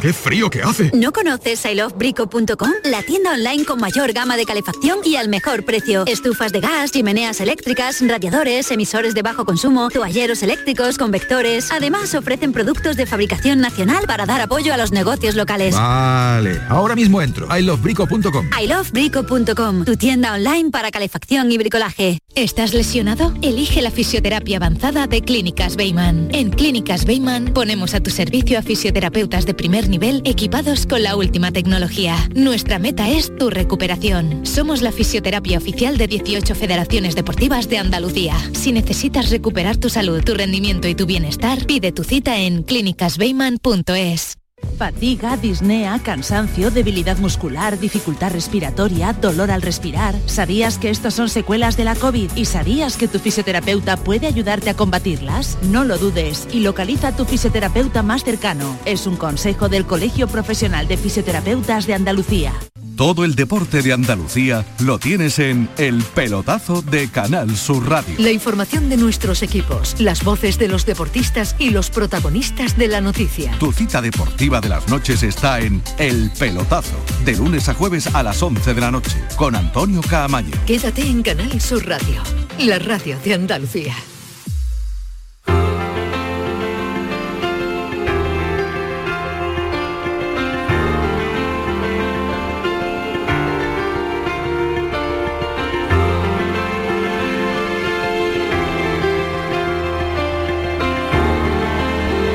¡Qué frío que hace! ¿No conoces ilovebrico.com? La tienda online con mayor gama de calefacción y al mejor precio. Estufas de gas, chimeneas eléctricas, radiadores, emisores de bajo consumo, toalleros eléctricos, convectores. Además, ofrecen productos de fabricación nacional para dar apoyo a los negocios locales. Vale, ahora mismo entro. ilovebrico.com. ilovebrico.com, tu tienda online para calefacción y bricolaje. ¿Estás lesionado? Elige la fisioterapia avanzada de Clínicas Beyman. En Clínicas Beyman ponemos a tu servicio a fisioterapeutas de primer nivel equipados con la última tecnología. Nuestra meta es tu recuperación. Somos la fisioterapia oficial de 18 federaciones deportivas de Andalucía. Si necesitas recuperar tu salud, tu rendimiento y tu bienestar, pide tu cita en clínicasbeyman.es. Fatiga, disnea, cansancio, debilidad muscular, dificultad respiratoria, dolor al respirar. ¿Sabías que estos son secuelas de la COVID? ¿Y sabías que tu fisioterapeuta puede ayudarte a combatirlas? No lo dudes y localiza a tu fisioterapeuta más cercano. Es un consejo del Colegio Profesional de Fisioterapeutas de Andalucía. Todo el deporte de Andalucía lo tienes en El Pelotazo de Canal Sur Radio. La información de nuestros equipos, las voces de los deportistas y los protagonistas de la noticia. Tu cita deportiva de las noches está en El Pelotazo, de lunes a jueves a las 11 de la noche, con Antonio Caamaño. Quédate en Canal Sur Radio, la radio de Andalucía.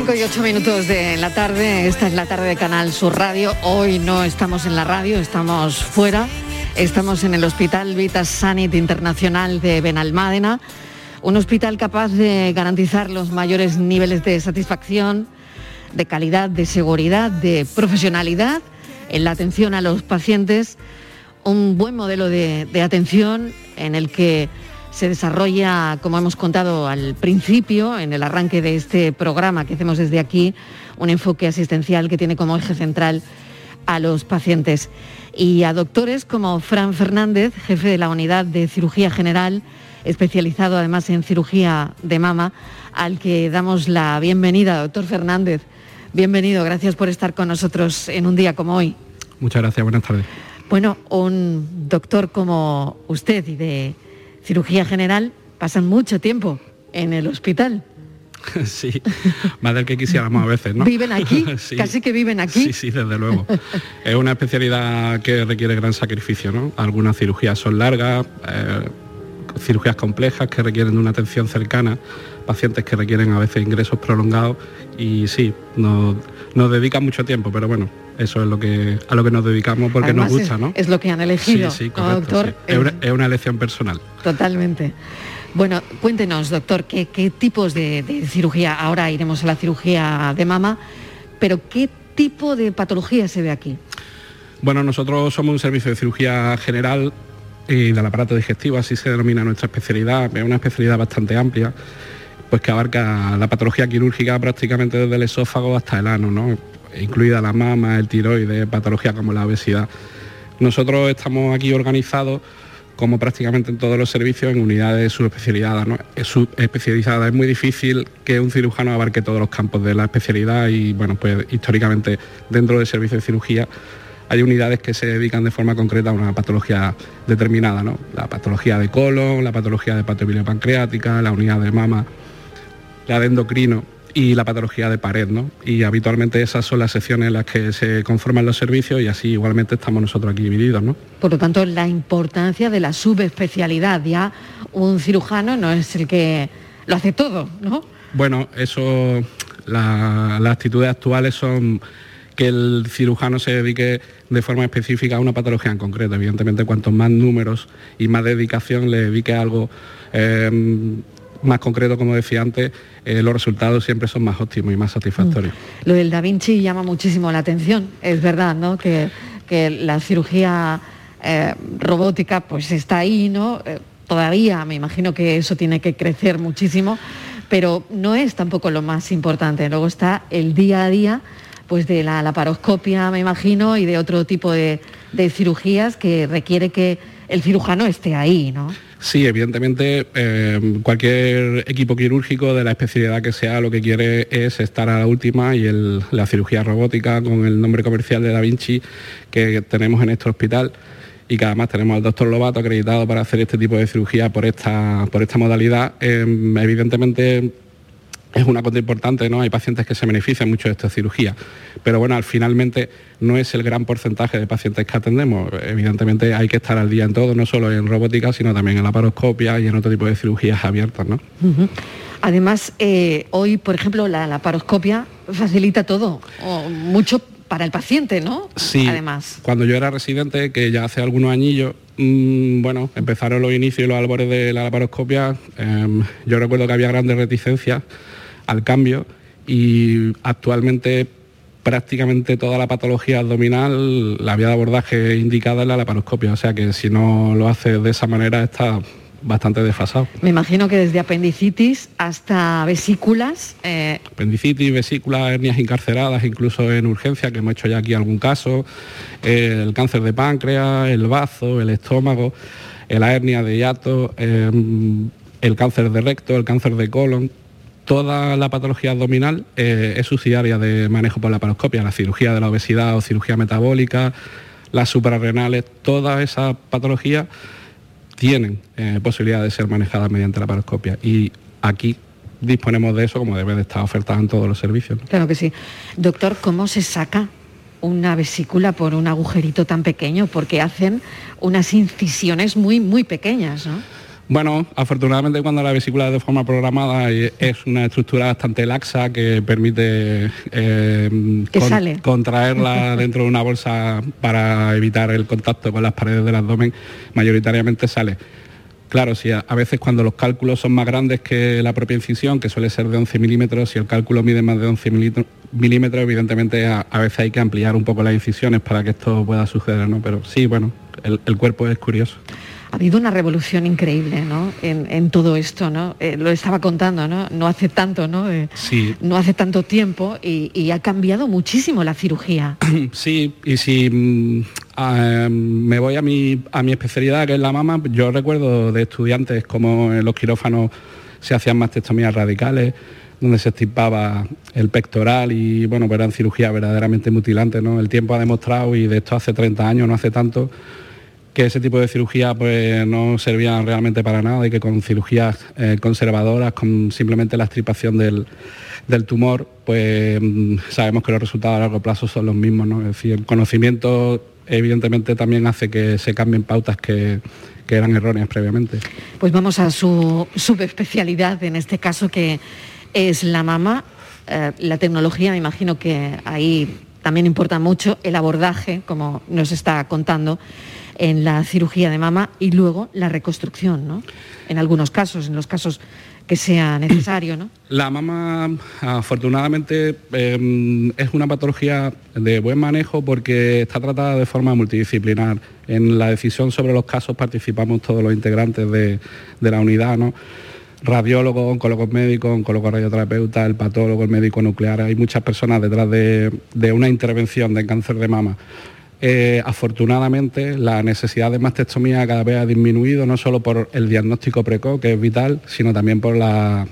5 y 8 minutos de la tarde, esta es la tarde de Canal Sur Radio. Hoy no estamos en la radio, estamos fuera. Estamos en el Hospital Vitas Sanit Internacional de Benalmádena Un hospital capaz de garantizar los mayores niveles de satisfacción, de calidad, de seguridad, de profesionalidad en la atención a los pacientes. Un buen modelo de, de atención en el que se desarrolla, como hemos contado al principio, en el arranque de este programa que hacemos desde aquí, un enfoque asistencial que tiene como eje central a los pacientes. Y a doctores como Fran Fernández, jefe de la unidad de cirugía general, especializado además en cirugía de mama, al que damos la bienvenida. Doctor Fernández, bienvenido, gracias por estar con nosotros en un día como hoy. Muchas gracias, buenas tardes. Bueno, un doctor como usted y de cirugía general pasan mucho tiempo en el hospital. Sí, más del que quisiéramos a veces, ¿no? ¿Viven aquí? Sí. Casi que viven aquí. Sí, sí, desde luego. Es una especialidad que requiere gran sacrificio, ¿no? Algunas cirugías son largas, eh, cirugías complejas que requieren de una atención cercana, pacientes que requieren a veces ingresos prolongados y sí, nos, nos dedican mucho tiempo, pero bueno, eso es lo que a lo que nos dedicamos porque Además, nos gusta, es, ¿no? Es lo que han elegido, Sí, sí, ¿no, correcto, doctor? sí. Es, una, es una elección personal. Totalmente. Bueno, cuéntenos, doctor, ¿qué, qué tipos de, de cirugía? Ahora iremos a la cirugía de mama, pero ¿qué tipo de patología se ve aquí? Bueno, nosotros somos un servicio de cirugía general y del aparato digestivo, así se denomina nuestra especialidad. Es una especialidad bastante amplia, pues que abarca la patología quirúrgica prácticamente desde el esófago hasta el ano, ¿no? Incluida la mama, el tiroides, patología como la obesidad. Nosotros estamos aquí organizados como prácticamente en todos los servicios, en unidades subespecializadas. Es muy difícil que un cirujano abarque todos los campos de la especialidad y, bueno, pues históricamente dentro del servicio de cirugía hay unidades que se dedican de forma concreta a una patología determinada, ¿no? La patología de colon, la patología de pancreática, la unidad de mama, la de endocrino y la patología de pared, ¿no? Y habitualmente esas son las secciones en las que se conforman los servicios y así igualmente estamos nosotros aquí divididos, ¿no? Por lo tanto, la importancia de la subespecialidad. Ya un cirujano no es el que lo hace todo, ¿no? Bueno, eso, la- las actitudes actuales son que el cirujano se dedique de forma específica a una patología en concreto. Evidentemente, cuantos más números y más dedicación le dedique a algo eh, más concreto, como decía antes, eh, los resultados siempre son más óptimos y más satisfactorios. Lo del Da Vinci llama muchísimo la atención, es verdad, ¿no? Que, que la cirugía eh, robótica pues está ahí, ¿no? Eh, todavía me imagino que eso tiene que crecer muchísimo, pero no es tampoco lo más importante. Luego está el día a día pues de la laparoscopia, me imagino, y de otro tipo de, de cirugías que requiere que el cirujano esté ahí, ¿no? Sí, evidentemente eh, cualquier equipo quirúrgico de la especialidad que sea lo que quiere es estar a la última y la cirugía robótica con el nombre comercial de Da Vinci que tenemos en este hospital. Y que además tenemos al doctor Lobato acreditado para hacer este tipo de cirugía por esta, por esta modalidad, eh, evidentemente es una cosa importante, ¿no? Hay pacientes que se benefician mucho de esta cirugía, pero bueno, al finalmente no es el gran porcentaje de pacientes que atendemos. Evidentemente hay que estar al día en todo, no solo en robótica, sino también en laparoscopia y en otro tipo de cirugías abiertas, ¿no? Además, eh, hoy, por ejemplo, la laparoscopia facilita todo, o mucho para el paciente, ¿no? Sí, Además. cuando yo era residente, que ya hace algunos añillos, mm, bueno, empezaron los inicios y los albores de la laparoscopia, em, yo recuerdo que había grandes reticencias al cambio y actualmente prácticamente toda la patología abdominal, la vía de abordaje indicada es la laparoscopia, o sea que si no lo hace de esa manera está bastante desfasado. Me imagino que desde apendicitis hasta vesículas, eh, apendicitis, vesículas, hernias encarceradas, incluso en urgencia, que hemos hecho ya aquí algún caso, eh, el cáncer de páncreas, el bazo, el estómago, eh, la hernia de hiato, eh, el cáncer de recto, el cáncer de colon. Toda la patología abdominal eh, es subsidiaria de manejo por laparoscopia, la cirugía de la obesidad o cirugía metabólica, las suprarrenales, todas esas patologías tienen eh, posibilidad de ser manejadas mediante la laparoscopia y aquí disponemos de eso como debe de estar ofertada en todos los servicios. claro que sí. Doctor, ¿cómo se saca una vesícula por un agujerito tan pequeño? Porque hacen unas incisiones muy, muy pequeñas, ¿no? Bueno, afortunadamente cuando la vesícula es de forma programada es una estructura bastante laxa que permite eh, Que contraerla dentro de una bolsa para evitar el contacto con las paredes del abdomen, mayoritariamente sale. Claro, sí, a, a veces cuando los cálculos son más grandes que la propia incisión, que suele ser de 11 milímetros, si el cálculo mide más de 11 milímetros, milímetros, evidentemente a, a veces hay que ampliar un poco las incisiones para que esto pueda suceder, ¿no? Pero sí, bueno, el, el cuerpo es curioso. Ha habido una revolución increíble, ¿no? En, en todo esto, ¿no? Eh, lo estaba contando, ¿no? No hace tanto, ¿no? Eh, Sí, no hace tanto tiempo y, y ha cambiado muchísimo la cirugía. sí, y si mm, a- me voy a mi, a mi especialidad, que es la mama, yo recuerdo de estudiantes como en los quirófanos se hacían mastectomías radicales, donde se extirpaba el pectoral y bueno, pues eran cirugías verdaderamente mutilantes, ¿no? El tiempo ha demostrado, y de esto hace 30 años, no hace tanto, que ese tipo de cirugía pues no servían realmente para nada y que con cirugías eh, conservadoras, con simplemente la extirpación del, del tumor, pues mm, sabemos que los resultados a largo plazo son los mismos, ¿no? Es decir, el conocimiento evidentemente también hace que se cambien pautas que, que eran erróneas previamente. Pues vamos a su subespecialidad, en este caso que es la mama. Eh, la tecnología, me imagino que ahí también importa mucho el abordaje, como nos está contando, en la cirugía de mama y luego la reconstrucción, ¿no? En algunos casos, en los casos que sea necesario, ¿no? La mama, afortunadamente, eh, es una patología de buen manejo porque está tratada de forma multidisciplinar. En la decisión sobre los casos participamos todos los integrantes de, de la unidad, ¿no? Radiólogos, oncólogos médicos, oncólogos radioterapeutas, el patólogo, el médico nuclear. Hay muchas personas detrás de, de una intervención de cáncer de mama. Eh, afortunadamente, la necesidad de mastectomía cada vez ha disminuido, no solo por el diagnóstico precoz, que es vital, sino también por la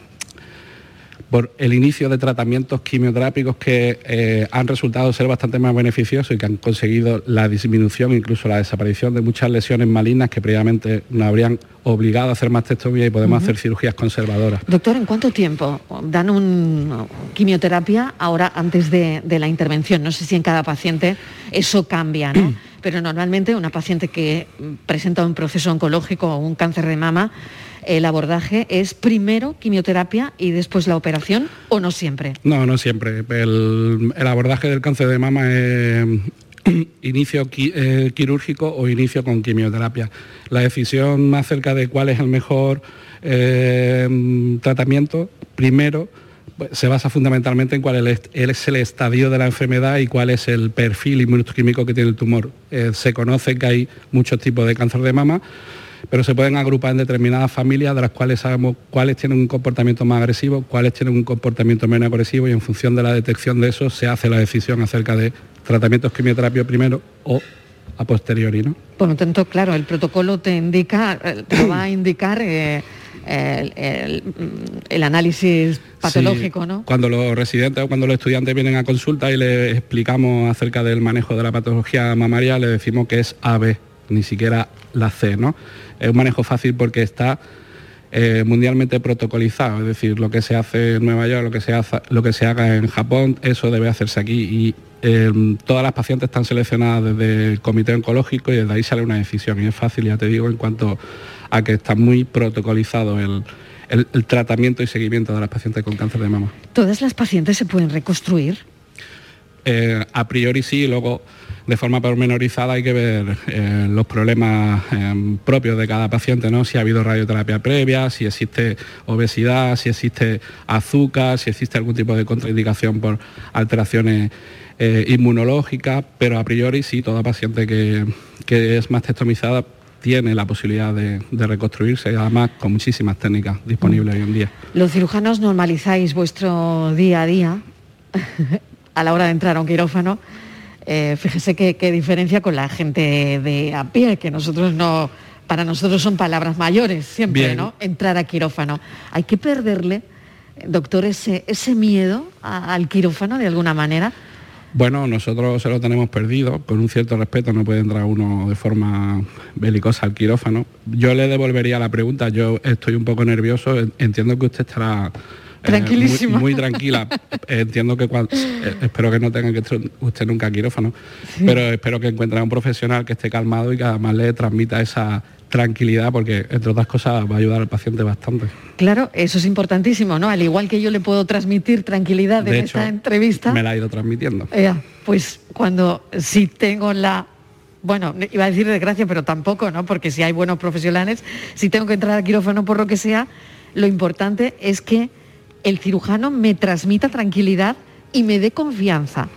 por el inicio de tratamientos quimioterápicos que eh, han resultado ser bastante más beneficiosos y que han conseguido la disminución, incluso la desaparición de muchas lesiones malignas que previamente nos habrían obligado a hacer mastectomía y podemos hacer cirugías conservadoras. Doctor, ¿en cuánto tiempo dan un quimioterapia ahora antes de, de la intervención? No sé si en cada paciente eso cambia, ¿no? Pero normalmente una paciente que presenta un proceso oncológico o un cáncer de mama, el abordaje es primero quimioterapia y después la operación o no siempre. No, no siempre. El, abordaje del cáncer de mama es inicio eh, quirúrgico o inicio con quimioterapia. La decisión más cerca de cuál es el mejor eh, tratamiento, primero, pues, se basa fundamentalmente en cuál es el estadio de la enfermedad y cuál es el perfil inmunoquímico que tiene el tumor. Eh, se conoce que hay muchos tipos de cáncer de mama, pero se pueden agrupar en determinadas familias de las cuales sabemos cuáles tienen un comportamiento más agresivo, cuáles tienen un comportamiento menos agresivo y en función de la detección de eso se hace la decisión acerca de tratamientos quimioterapia primero o a posteriori. ¿no? Por lo tanto, claro, el protocolo te indica, eh, te va a indicar eh, el, el- mm, el análisis patológico, Sí, ¿no? Cuando los residentes o cuando los estudiantes vienen a consulta y les explicamos acerca del manejo de la patología mamaria, le decimos que es AB, ni siquiera la C, ¿no? Es un manejo fácil porque está eh, mundialmente protocolizado, es decir, lo que se hace en Nueva York, lo que se, hace, lo que se haga en Japón, eso debe hacerse aquí y eh, todas las pacientes están seleccionadas desde el comité oncológico y desde ahí sale una decisión y es fácil, ya te digo, en cuanto a que está muy protocolizado el, el- el tratamiento y seguimiento de las pacientes con cáncer de mama. ¿Todas las pacientes se pueden reconstruir? Eh, a priori sí, luego de forma pormenorizada hay que ver eh, los problemas eh, propios de cada paciente, ¿no? Si ha habido radioterapia previa, si existe obesidad, si existe azúcar, si existe algún tipo de contraindicación por alteraciones eh, inmunológicas, pero a priori sí, toda paciente que, que es mastectomizada tiene la posibilidad de, de reconstruirse, además con muchísimas técnicas disponibles hoy en día. Los cirujanos normalizáis vuestro día a día a la hora de entrar a un quirófano. Eh, fíjese qué, diferencia con la gente de a pie, que nosotros no, para nosotros son palabras mayores siempre, Bien. ¿no? Entrar a quirófano. Hay que perderle, doctor, ese, ese miedo a- al quirófano de alguna manera. Bueno, nosotros se lo tenemos perdido, con un cierto respeto no puede entrar uno de forma belicosa al quirófano. Yo le devolvería la pregunta, yo estoy un poco nervioso, en- entiendo que usted estará eh, Tranquilísima. muy, muy tranquila. entiendo que cuan- eh, espero que no tenga que usted nunca a quirófano, pero espero que encuentre a un profesional que esté calmado y que además le transmita esa tranquilidad porque entre otras cosas va a ayudar al paciente bastante. Claro, eso es importantísimo, ¿no? Al igual que yo le puedo transmitir tranquilidad en De esta entrevista. Me la ha ido transmitiendo. Eh, pues cuando sí tengo la bueno, iba a decir desgracia, pero tampoco, ¿no? Porque si hay buenos profesionales, si tengo que entrar al quirófano por lo que sea, lo importante es que el cirujano me transmita tranquilidad y me dé confianza.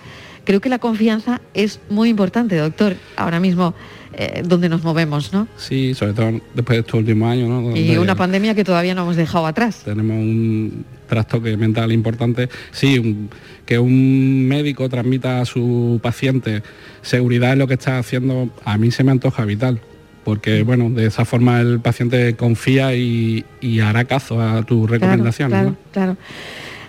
Creo que la confianza es muy importante, doctor, ahora mismo eh, donde nos movemos, ¿no? Sí, sobre todo después de estos últimos años, ¿no? Y una pandemia que todavía no hemos dejado atrás. tenemos un trastoque mental importante. Sí, un- que un médico transmita a su paciente seguridad en lo que está haciendo, a mí se me antoja vital. Porque, bueno, de esa forma el paciente confía y, y hará caso a tus recomendaciones. Claro, ¿no? claro.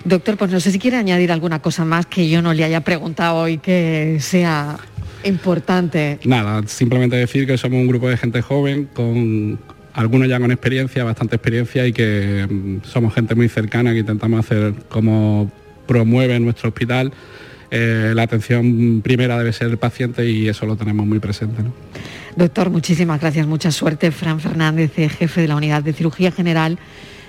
Doctor, pues no sé si quiere añadir alguna cosa más que yo no le haya preguntado y que sea importante. Nada, simplemente decir que somos un grupo de gente joven, con algunos ya con experiencia, bastante experiencia y que mm, somos gente muy cercana que intentamos hacer como promueve nuestro hospital. Eh, la atención primera debe ser el paciente y eso lo tenemos muy presente. ¿no? Doctor, muchísimas gracias, mucha suerte. Fran Fernández, eh, jefe de la unidad de cirugía general,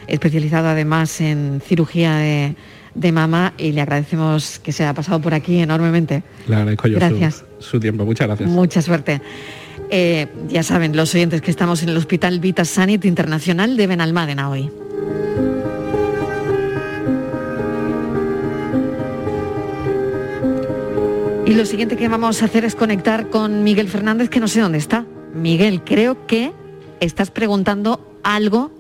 especializado además en cirugía de, de mama y le agradecemos que se haya pasado por aquí enormemente. Le agradezco yo su- Gracias. Su, tiempo. Muchas gracias. Mucha suerte. Eh, ya saben, los oyentes que estamos en el Hospital Vita Sanit Internacional de Benalmádena hoy. Y lo siguiente que vamos a hacer es conectar con Miguel Fernández, que no sé dónde está. Miguel, creo que estás preguntando algo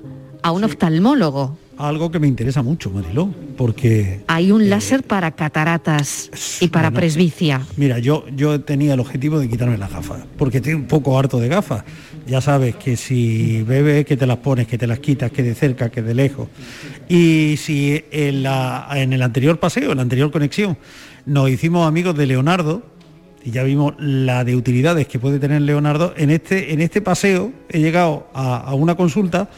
a un oftalmólogo. Algo que me interesa mucho, Mariló, porque Hay un láser para cataratas y para bueno, presbicia. Mira, yo, yo tenía el objetivo de quitarme las gafas, porque estoy un poco harto de gafas. Ya sabes que si bebes, que te las pones, que te las quitas, que de cerca, que de lejos. Y si en, la- en el anterior paseo, en la anterior conexión, nos hicimos amigos de Leonardo, y ya vimos la de utilidades que puede tener Leonardo, en este, en este paseo he llegado a, a una consulta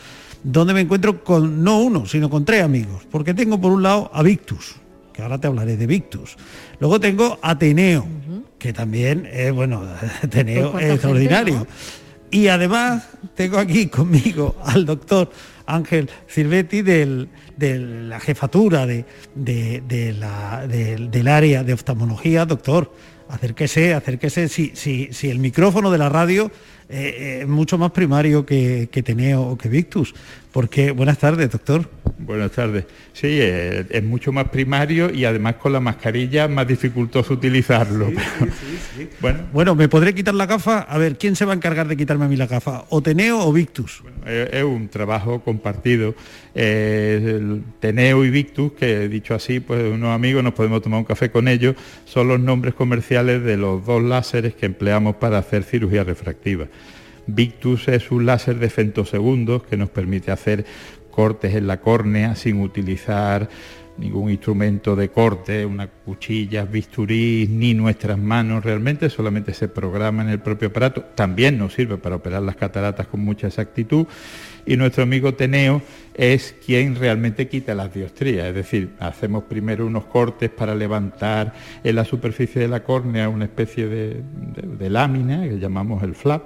donde me encuentro con no uno, sino con tres amigos, porque tengo por un lado a Victus, que ahora te hablaré de Victus. Luego tengo a Ateneo, que también es, bueno, Ateneo Pues es extraordinario. gente, Y además tengo aquí conmigo al doctor Ángel Silvetti del- de la jefatura de, de- de la- del- del área de oftalmología. Doctor, acérquese, acérquese. Si, si, si el micrófono de la radio eh, eh, es mucho más primario que, que Teneo o que Victus. Porque, buenas tardes, doctor. Buenas tardes. Sí, eh, es mucho más primario y además con la mascarilla más dificultoso utilizarlo. Bueno, Bueno, ¿me podré quitar la gafa? A ver, ¿quién se va a encargar de quitarme a mí la gafa? ¿O Teneo o Victus? es un trabajo compartido. Eh, el Teneo y Victus, que dicho así, pues unos amigos nos podemos tomar un café con ellos, son los nombres comerciales de los dos láseres que empleamos para hacer cirugía refractiva. Victus es un láser de femtosegundos que nos permite hacer cortes en la córnea sin utilizar ningún instrumento de corte, una cuchilla, bisturí, ni nuestras manos realmente, solamente se programa en el propio aparato. También nos sirve para operar las cataratas con mucha exactitud. Y nuestro amigo Teneo es quien realmente quita las diostrías, es decir, hacemos primero unos cortes para levantar en la superficie de la córnea una especie de, lámina que llamamos el flap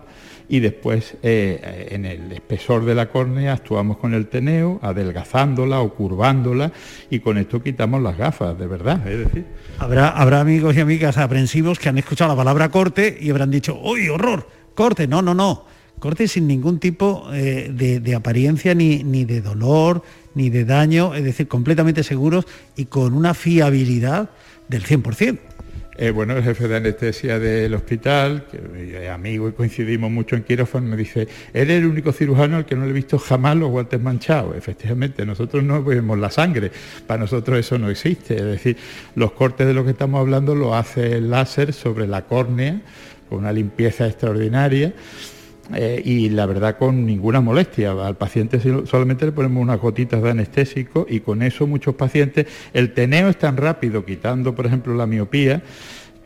y después eh, en el espesor de la córnea actuamos con el teneo, adelgazándola o curvándola y con esto quitamos las gafas, de verdad, es decir. Habrá, habrá amigos y amigas aprensivos que han escuchado la palabra corte y habrán dicho, ¡uy, horror! Corte, no, no, no. Corte sin ningún tipo eh, de, de apariencia ni, ni de dolor, ni de daño, es decir, completamente seguros y con una fiabilidad del 100%. Eh, bueno, el jefe de anestesia del hospital, que es amigo y coincidimos mucho en quirófano, me dice, eres el único cirujano al que no le he visto jamás los guantes manchados. Efectivamente, nosotros no vemos la sangre, para nosotros eso no existe. Es decir, los cortes de los que estamos hablando lo hace el láser sobre la córnea, con una limpieza extraordinaria. Eh, y la verdad con ninguna molestia. Al paciente solamente le ponemos unas gotitas de anestésico y con eso muchos pacientes, el teneo es tan rápido quitando, por ejemplo, la miopía,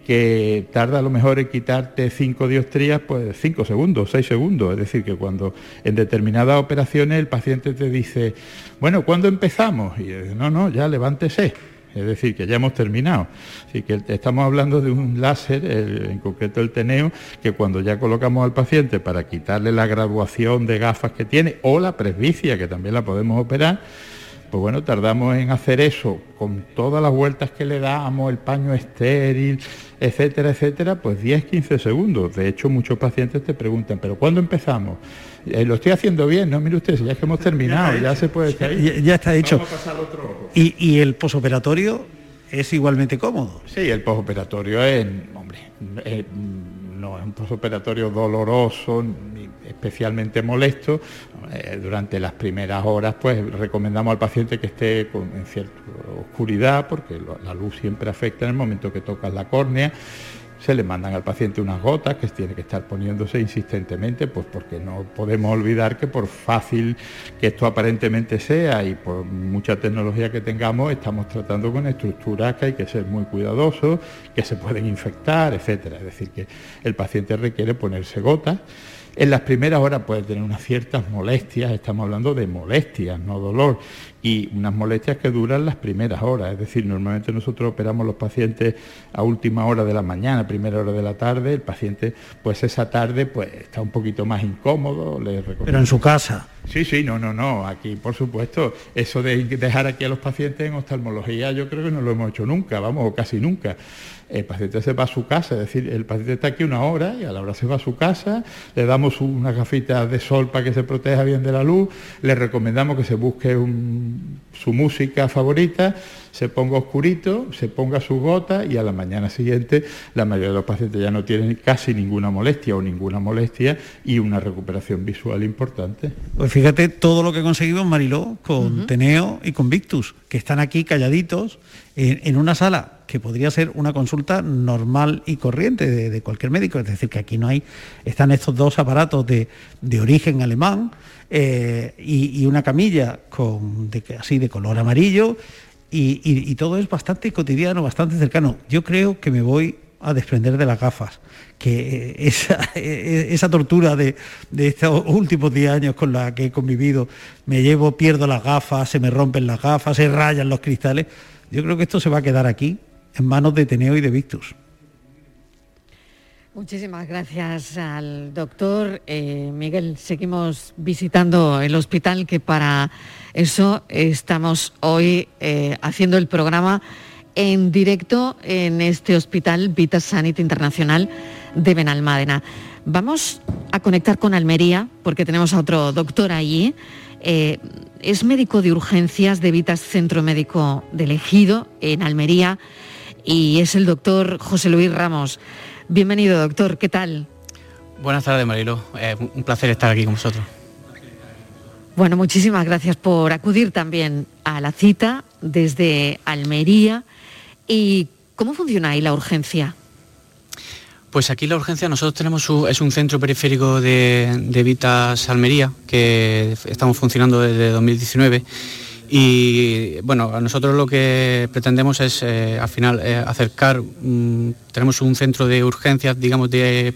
que tarda a lo mejor en quitarte cinco diostrías, pues cinco segundos, seis segundos. Es decir, que cuando en determinadas operaciones el paciente te dice, bueno, ¿cuándo empezamos? Y no, no, ya levántese. Es decir, que ya hemos terminado. Así que estamos hablando de un láser, en concreto el teneo, que cuando ya colocamos al paciente para quitarle la graduación de gafas que tiene o la presbicia, que también la podemos operar, Pues bueno, tardamos en hacer eso con todas las vueltas que le damos, el paño estéril, etcétera, etcétera, pues 10-15 segundos. De hecho, muchos pacientes te preguntan, ¿pero cuándo empezamos? Eh, lo estoy haciendo bien, no, mire usted, ya es que hemos terminado, ya, se puede estar Ya, ya está hecho. Y, y el posoperatorio es igualmente cómodo. Sí, el posoperatorio es, hombre, eh, no es un posoperatorio doloroso ni especialmente molesto. Eh, durante las primeras horas, pues recomendamos al paciente que esté con, en cierta oscuridad, porque lo- la luz siempre afecta en el momento que tocas la córnea. Se le mandan al paciente unas gotas que tiene que estar poniéndose insistentemente, pues porque no podemos olvidar que por fácil que esto aparentemente sea y por mucha tecnología que tengamos, estamos tratando con estructuras que hay que ser muy cuidadosos, que se pueden infectar, etcétera. Es decir, que el paciente requiere ponerse gotas. En las primeras horas puede tener unas ciertas molestias, estamos hablando de molestias, no dolor, y unas molestias que duran las primeras horas, es decir, normalmente nosotros operamos los pacientes a última hora de la mañana, primera hora de la tarde, el paciente pues esa tarde pues está un poquito más incómodo, le Pero en su casa. Sí, sí, no, no, no, aquí por supuesto, eso de dejar aquí a los pacientes en oftalmología yo creo que no lo hemos hecho nunca, vamos, o casi nunca. El paciente se va a su casa, es decir, el paciente está aquí una hora y a la hora se va a su casa, le damos unas gafitas de sol para que se proteja bien de la luz, le recomendamos que se busque su música favorita, se ponga oscurito, se ponga su gota y a la mañana siguiente la mayoría de los pacientes ya no tienen casi ninguna molestia o ninguna molestia y una recuperación visual importante. Pues fíjate todo lo que conseguimos, Mariló, con Teneo y con Victus, que están aquí calladitos en, en una sala que podría ser una consulta normal y corriente de, de cualquier médico. Es decir, que aquí no hay, están estos dos aparatos de, de origen alemán eh, y, y una camilla con, de, así de color amarillo y, y- y todo es bastante cotidiano, bastante cercano. Yo creo que me voy a desprender de las gafas, que eh, esa, eh, esa tortura de, de estos últimos 10 años con la que he convivido, me llevo, pierdo las gafas, se me rompen las gafas, se rayan los cristales. Yo creo que esto se va a quedar aquí, en manos de Teneo y de Victus. Muchísimas gracias al doctor Eh, Miguel. Seguimos visitando el hospital que para eso estamos hoy eh, haciendo el programa en directo en este hospital Vita Sanit Internacional de Benalmádena. Vamos a conectar con Almería porque tenemos a otro doctor allí. Eh, es médico de urgencias de Vitas Centro Médico del Ejido en Almería y es el doctor José Luis Ramos. Bienvenido, doctor. ¿Qué tal? Buenas tardes, Marilo. Eh, un placer estar aquí con vosotros. Bueno, muchísimas gracias por acudir también a la cita desde Almería. ¿Y cómo funciona ahí la urgencia? Pues aquí la urgencia, nosotros tenemos un- es un centro periférico de, de Vitas Almería, que estamos funcionando desde 2019. Y bueno, nosotros lo que pretendemos es eh, al final eh, acercar, mm, tenemos un centro de urgencias, digamos, de,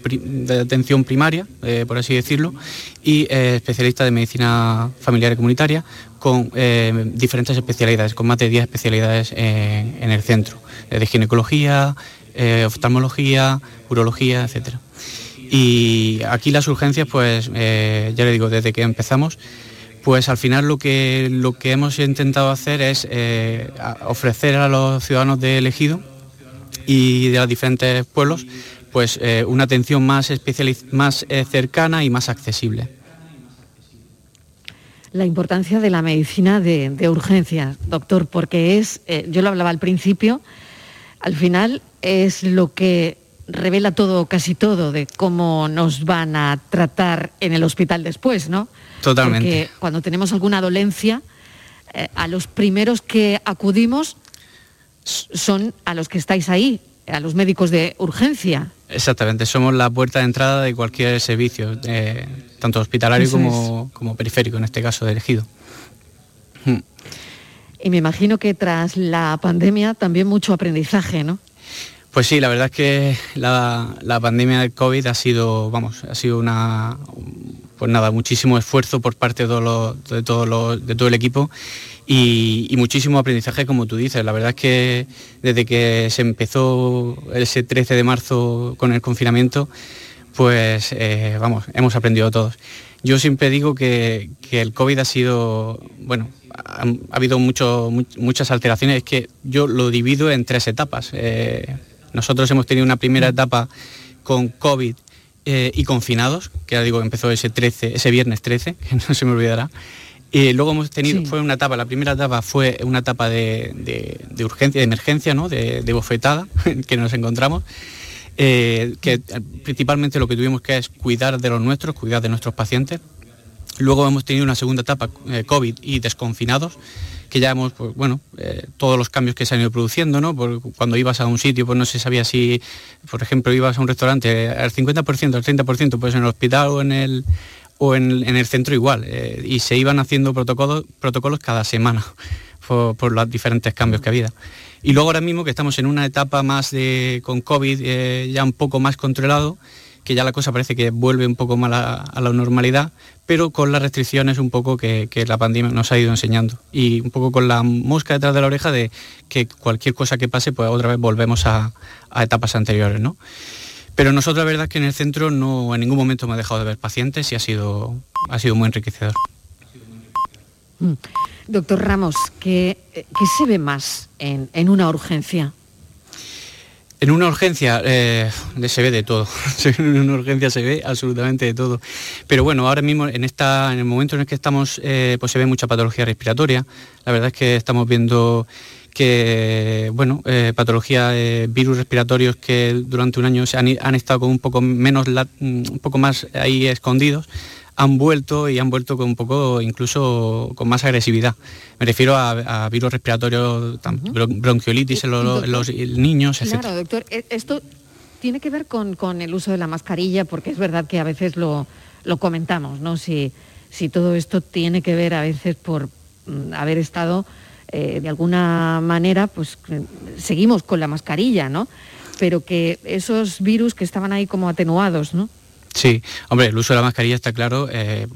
atención primaria, eh, por así decirlo, y especialistas de medicina familiar y comunitaria con eh, diferentes especialidades, con más de 10 especialidades en, el centro, eh, de ginecología, eh, oftalmología, urología, etcétera. Y aquí las urgencias, pues eh, ya le digo, desde que empezamos, pues al final lo que, hemos intentado hacer es eh, ofrecer a los ciudadanos de elegido y de los diferentes pueblos pues eh, una atención más, más eh, cercana y más accesible. La importancia de la medicina de, de urgencias, doctor, porque es, eh, yo lo hablaba al principio, al final es lo que revela todo, casi todo, de cómo nos van a tratar en el hospital después, ¿no? Totalmente. Porque cuando tenemos alguna dolencia, eh, a los primeros que acudimos son a los que estáis ahí, a los médicos de urgencia. Exactamente, somos la puerta de entrada de cualquier servicio, eh, tanto hospitalario Eso como, como periférico, en este caso de elegido. Y me imagino que tras la pandemia también mucho aprendizaje, ¿no? Pues sí, la verdad es que la, la pandemia del COVID ha sido, vamos, ha sido una, pues nada, muchísimo esfuerzo por parte de todo, de todo, el equipo y, muchísimo aprendizaje, como tú dices. La verdad es que desde que se empezó ese 13 de marzo con el confinamiento, pues eh, vamos, hemos aprendido todos. Yo siempre digo que, el COVID ha sido, bueno, ha, habido muchas alteraciones, es que yo lo divido en tres etapas. Eh, nosotros hemos tenido una primera etapa con COVID eh, y confinados, que ya digo, empezó ese 13, ese viernes 13, que no se me olvidará. Y luego hemos tenido, fue una etapa, la primera etapa fue una etapa de, urgencia, de emergencia, ¿no? de, bofetada que nos encontramos. Eh, que principalmente lo que tuvimos que es cuidar de los nuestros, cuidar de nuestros pacientes. Luego hemos tenido una segunda etapa eh, COVID y desconfinados, que ya hemos, pues, bueno, eh, todos los cambios que se han ido produciendo, ¿no? cuando ibas a un sitio, pues no se sabía si, por ejemplo, ibas a un restaurante al 50%, al 30%, pues en el hospital o en el, o en, el centro igual. y se iban haciendo protocolos, protocolos cada semana por, por los diferentes cambios que había. Y luego ahora mismo que estamos en una etapa más de, con COVID eh, ya un poco más controlado, que ya la cosa parece que vuelve un poco más a, la normalidad, pero con las restricciones un poco que, la pandemia nos ha ido enseñando. Y un poco con la mosca detrás de la oreja de que cualquier cosa que pase, pues otra vez volvemos a, etapas anteriores, ¿no? Pero nosotros la verdad es que en el centro no en ningún momento me ha dejado de ver pacientes y ha sido, ha sido muy enriquecedor. Mm. Doctor Ramos, ¿qué, se ve más en, una urgencia? En una urgencia eh, se ve de todo. en una urgencia se ve absolutamente de todo. Pero bueno, ahora mismo en esta, en el momento en el que estamos, eh, pues se ve mucha patología respiratoria. La verdad es que estamos viendo que bueno, eh, patología, virus respiratorios que durante un año se han, han estado con un poco menos, un poco más ahí escondidos han vuelto y han vuelto con un poco, incluso con más agresividad. Me refiero a, virus respiratorios, bronquiolitis en los, niños, etc. Claro, doctor, e, esto tiene que ver con, el uso de la mascarilla, porque es verdad que a veces lo, comentamos, ¿no? Si, si todo esto tiene que ver a veces por mm, haber estado eh, de alguna manera, pues seguimos con la mascarilla, ¿no? Pero que esos virus que estaban ahí como atenuados, ¿no? Sí, hombre, el uso de la mascarilla está claro. Eh,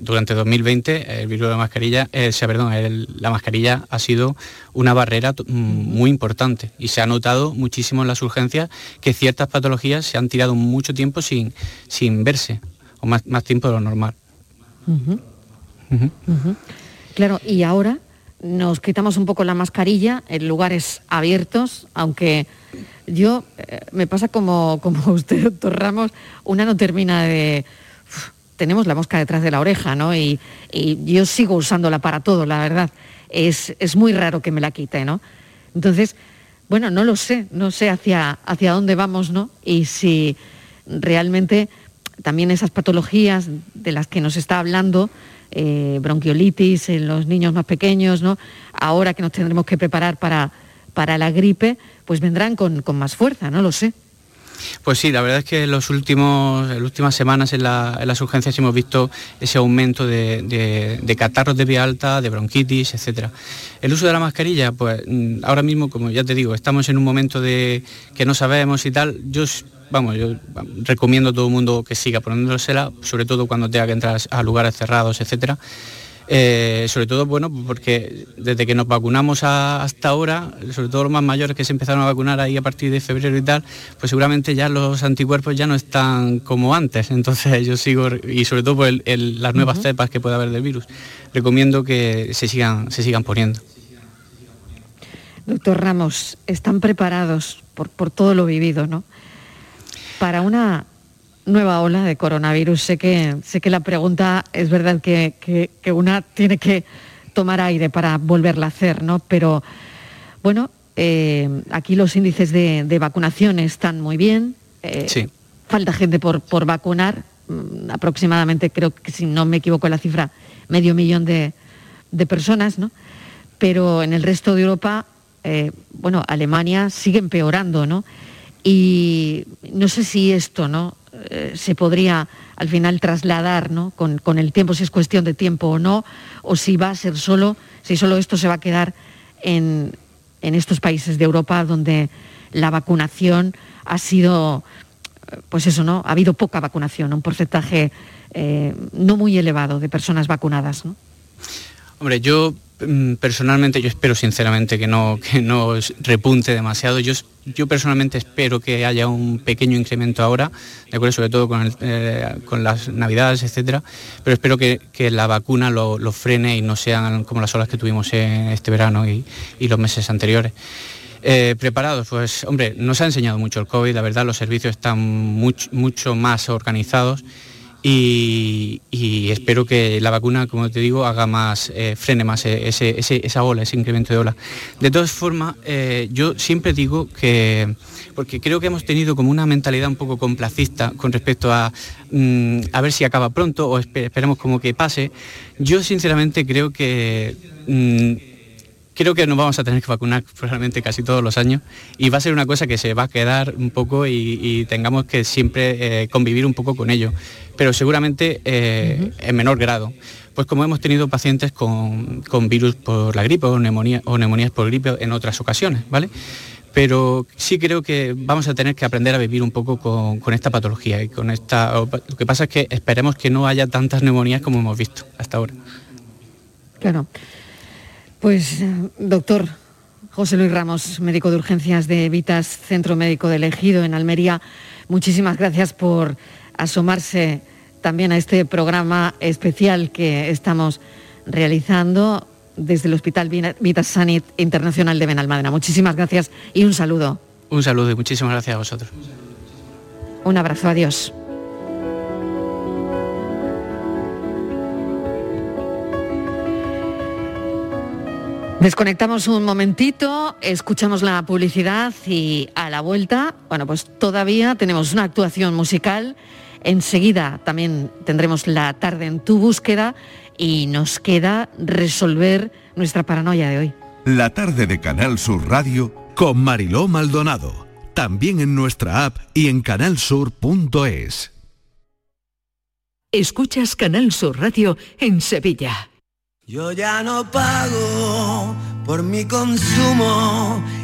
durante 2020 el virus de la mascarilla, eh, perdón, la mascarilla ha sido una barrera mm, muy importante y se ha notado muchísimo en las urgencias que ciertas patologías se han tirado mucho tiempo sin, sin verse, o más, más tiempo de lo normal. Claro, y ahora nos quitamos un poco la mascarilla en lugares abiertos, aunque yo eh, me pasa como, como usted, doctor Ramos, una no termina de... tenemos la mosca detrás de la oreja, ¿no? Y, yo sigo usándola para todo, la verdad. Es, muy raro que me la quite, ¿no? Entonces, bueno, no lo sé, no sé hacia, hacia dónde vamos, ¿no? Y si realmente también esas patologías de las que nos está hablando, eh, bronquiolitis en los niños más pequeños, ¿no? Ahora que nos tendremos que preparar para, para la gripe, pues vendrán con, más fuerza, no lo sé. Pues sí, la verdad es que en, los últimos, las últimas semanas en, las urgencias hemos visto ese aumento de, catarros de vía alta, de bronquitis, etc. El uso de la mascarilla, pues mm, ahora mismo, como ya te digo, estamos en un momento de que no sabemos y tal. Yo, vamos, yo recomiendo a todo el mundo que siga poniéndosela, sobre todo cuando tenga que entrar a lugares cerrados, etcétera eh, sobre todo, bueno, porque desde que nos vacunamos hasta ahora, sobre todo los más mayores que se empezaron a vacunar ahí a partir de febrero y tal, pues seguramente ya los anticuerpos ya no están como antes. Entonces yo sigo, y sobre todo por las nuevas cepas que puede haber del virus, recomiendo que se sigan, se sigan poniendo. Doctor Ramos, están preparados por, por todo lo vivido, ¿no? Para una nueva ola de coronavirus. Sé que, sé que la pregunta es verdad que, una tiene que tomar aire para volverla a hacer, ¿no? Pero bueno, eh, aquí los índices de, vacunación están muy bien. Eh, sí. Falta gente por, por vacunar, mm, aproximadamente, creo que si no me equivoco la cifra, medio millón de, personas, ¿no? Pero en el resto de Europa, eh, bueno, Alemania sigue empeorando, ¿no? Y no sé si esto, ¿no? Eh, se podría al final trasladar con, el tiempo, si es cuestión de tiempo o no, o si va a ser solo, si solo esto se va a quedar en, estos países de Europa donde la vacunación ha sido, pues eso, ¿no? Ha habido poca vacunación, un porcentaje eh, no muy elevado de personas vacunadas, Hombre, yo personalmente yo espero sinceramente que no, que no repunte demasiado. Yo, yo personalmente espero que haya un pequeño incremento ahora, de acuerdo, sobre todo con, eh, las navidades, etcétera, pero espero que, la vacuna lo, frene y no sean como las olas que tuvimos en este verano y, los meses anteriores. Eh, preparados, pues hombre, nos ha enseñado mucho el COVID, la verdad los servicios están mucho, mucho más organizados y, espero que la vacuna, como te digo, haga más, eh, frene más ese, esa ola, ese incremento de ola. De todas formas, eh, yo siempre digo que, porque creo que hemos tenido como una mentalidad un poco complacista con respecto a mm, a ver si acaba pronto o esperemos como que pase, yo sinceramente creo que... Mm, creo que nos vamos a tener que vacunar probablemente casi todos los años y va a ser una cosa que se va a quedar un poco y, tengamos que siempre eh, convivir un poco con ello, pero seguramente eh, en menor grado. Pues como hemos tenido pacientes con, virus por la gripe o, neumonía, o neumonías por gripe en otras ocasiones, ¿vale? pero sí creo que vamos a tener que aprender a vivir un poco con, con, esta patología y con esta. Lo que pasa es que esperemos que no haya tantas neumonías como hemos visto hasta ahora. Claro. Pues, doctor José Luis Ramos, médico de urgencias de Vitas, Centro Médico del Ejido en Almería, muchísimas gracias por asomarse también a este programa especial que estamos realizando desde el Hospital Vitas Sanit Internacional de Benalmádena. Muchísimas gracias y un saludo. Un saludo y muchísimas gracias a vosotros. Un abrazo, adiós. Desconectamos un momentito, escuchamos la publicidad y a la vuelta, bueno, pues todavía tenemos una actuación musical. Enseguida también tendremos la tarde en tu búsqueda y nos queda resolver nuestra paranoia de hoy. La tarde de Canal Sur Radio con Mariló Maldonado, también en nuestra app y en canalsur.es. Escuchas Canal Sur Radio en Sevilla. Yo ya no pago por mi consumo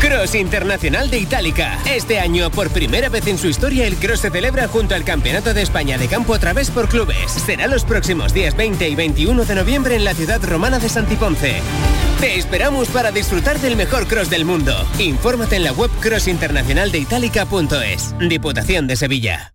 Cross Internacional de Itálica. Este año, por primera vez en su historia, el Cross se celebra junto al Campeonato de España de Campo a través por clubes. Será los próximos días 20 y 21 de noviembre en la ciudad romana de Santiponce. Te esperamos para disfrutar del mejor cross del mundo. Infórmate en la web crossinternacionaldeitalica.es. Diputación de Sevilla.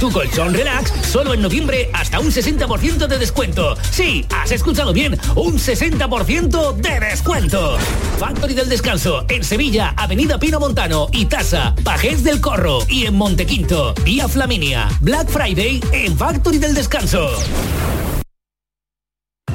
Tu colchón relax solo en noviembre hasta un 60% de descuento. Sí, has escuchado bien, un 60% de descuento. Factory del Descanso en Sevilla, Avenida Pino Montano y Tasa, Pajés del Corro y en Montequinto, Vía Flaminia. Black Friday en Factory del Descanso.